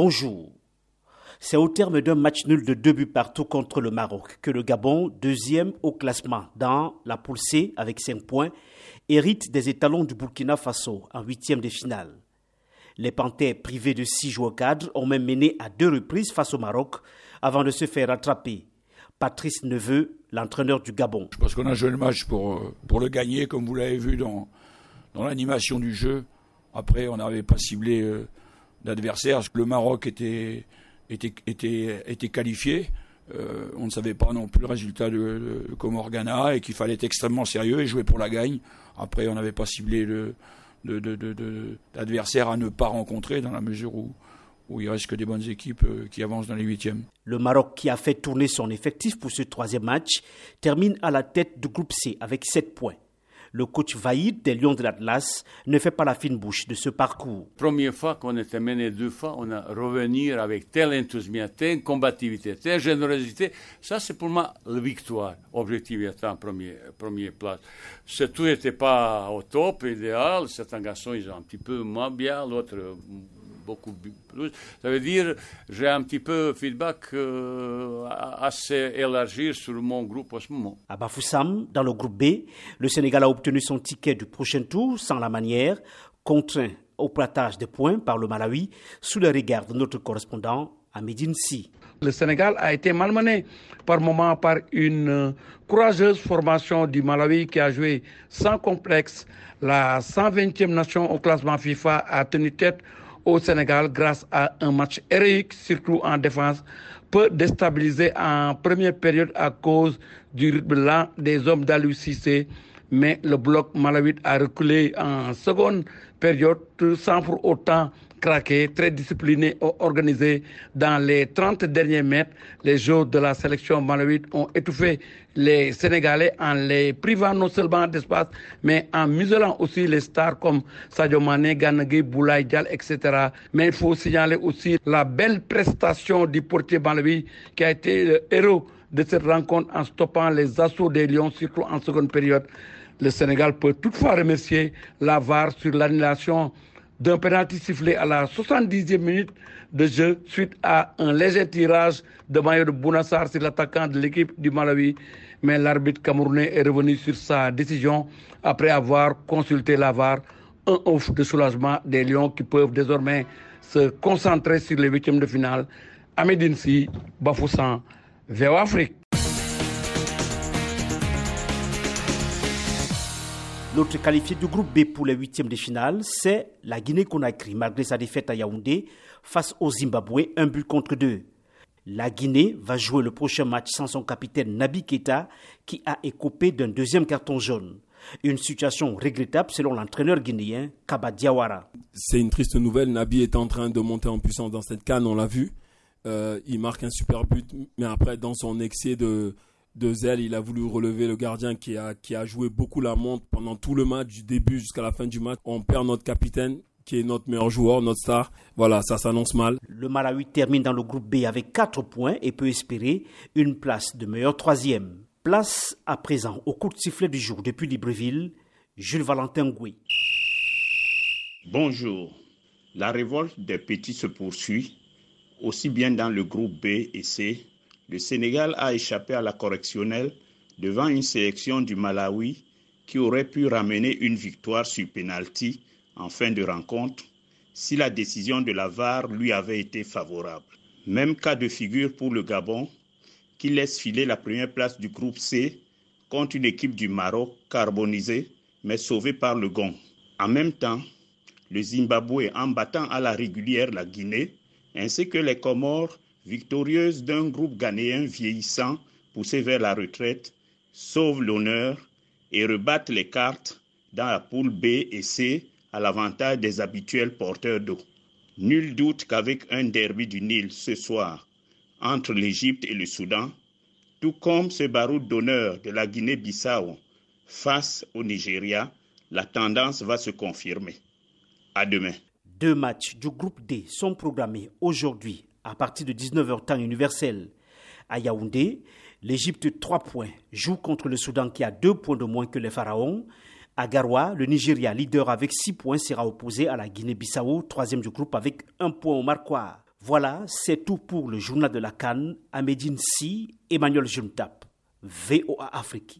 Bonjour. C'est au terme d'un match nul de deux buts partout contre le Maroc que le Gabon, deuxième au classement dans la poule C avec 5 points, hérite des étalons du Burkina Faso en huitième de finale. Les Panthères, privés de six joueurs cadres, ont même mené à deux reprises face au Maroc avant de se faire rattraper. Patrice Neveu, l'entraîneur du Gabon. Je pense qu'on a joué le match pour, euh, le gagner, comme vous l'avez vu dans, dans l'animation du jeu. Après, on n'avait pas ciblé euh, Le Maroc était, qualifié? Euh, on ne savait pas non plus le résultat de, de Comorgana et qu'il fallait être extrêmement sérieux et jouer pour la gagne. Après, on n'avait pas ciblé le, d'adversaires à ne pas rencontrer dans la mesure où, où il reste que des bonnes équipes euh, qui avancent dans les huitièmes. Le Maroc, qui a fait tourner son effectif pour ce troisième match, termine à la tête du groupe C avec 7 points le coach Vaïd des Lions de l'Atlas ne fait pas la fine bouche de ce parcours. Première fois qu'on était mené deux fois, on a revenir avec tel enthousiasme, telle combativité, telle générosité. Ça, c'est pour moi la victoire. Objectif est en premier, premier place. tout n'était pas au top, idéal. Certains garçons, ils ont un petit peu moins bien, l'autre beaucoup plus. Ça veut dire, j'ai un petit peu feedback euh, assez élargi sur mon groupe en ce moment. À Bafoussam, dans le groupe B, le Sénégal a obtenu son ticket du prochain tour sans la manière, contraint au platage des points par le Malawi, sous le regard de notre correspondant à Medine Si. Le Sénégal a été malmené par moment par une euh, courageuse formation du Malawi qui a joué sans complexe. La 120e nation au classement FIFA a tenu tête au Sénégal grâce à un match héroïque, surtout en défense, peut déstabiliser en première période à cause du rythme des hommes d'Alou mais le bloc malawite a reculé en seconde période sans pour autant craqué, très discipliné organisé. Dans les 30 derniers mètres, les joueurs de la sélection malawite ont étouffé les Sénégalais en les privant non seulement d'espace, mais en muselant aussi les stars comme Sadio Mane, Ganagui, Boulaye Dial, etc. Mais il faut signaler aussi la belle prestation du portier malawi qui a été le héros de cette rencontre en stoppant les assauts des Lions, surtout en seconde période. Le Sénégal peut toutefois remercier la VAR sur l'annulation d'un penalty sifflé à la 70e minute de jeu suite à un léger tirage de maillot de Bounassar sur l'attaquant de l'équipe du Malawi. Mais l'arbitre camerounais est revenu sur sa décision après avoir consulté la VAR. Un ouf de soulagement des Lions qui peuvent désormais se concentrer sur les huitièmes de finale. Amedinsi, Bafoussant, VO Afrique. L'autre qualifié du groupe B pour les huitièmes de finale, c'est la Guinée-Conakry, malgré sa défaite à Yaoundé face au Zimbabwe, un but contre deux. La Guinée va jouer le prochain match sans son capitaine Nabi Keita, qui a écopé d'un deuxième carton jaune. Une situation regrettable selon l'entraîneur guinéen Kaba Diawara. C'est une triste nouvelle. Nabi est en train de monter en puissance dans cette canne, on l'a vu. Euh, il marque un super but, mais après, dans son excès de, de zèle. Il a voulu relever le gardien qui a, qui a joué beaucoup la montre pendant tout le match, du début jusqu'à la fin du match. On perd notre capitaine qui est notre meilleur joueur, notre star. Voilà, ça s'annonce mal. Le Malawi termine dans le groupe B avec 4 points et peut espérer une place de meilleur troisième. Place à présent au coup de sifflet du jour depuis Libreville, Jules Valentin Gouy. Bonjour. La révolte des petits se poursuit, aussi bien dans le groupe B et C le Sénégal a échappé à la correctionnelle devant une sélection du Malawi qui aurait pu ramener une victoire sur penalty en fin de rencontre si la décision de la VAR lui avait été favorable. Même cas de figure pour le Gabon qui laisse filer la première place du groupe C contre une équipe du Maroc carbonisée mais sauvée par le gong. En même temps, le Zimbabwe en battant à la régulière la Guinée ainsi que les Comores victorieuse d'un groupe ghanéen vieillissant poussé vers la retraite, sauve l'honneur et rebattent les cartes dans la poule B et C à l'avantage des habituels porteurs d'eau. Nul doute qu'avec un derby du Nil ce soir entre l'Égypte et le Soudan, tout comme ce baroud d'honneur de la Guinée-Bissau face au Nigeria, la tendance va se confirmer. À demain. Deux matchs du groupe D sont programmés aujourd'hui à partir de 19h temps universel. À Yaoundé, l'Égypte 3 points joue contre le Soudan qui a 2 points de moins que les Pharaons. À Garoua, le Nigeria, leader avec 6 points, sera opposé à la Guinée-Bissau, troisième du groupe avec 1 point au Marquois. Voilà, c'est tout pour le journal de la Cannes à Médine Si, Emmanuel Juntap, VOA Afrique.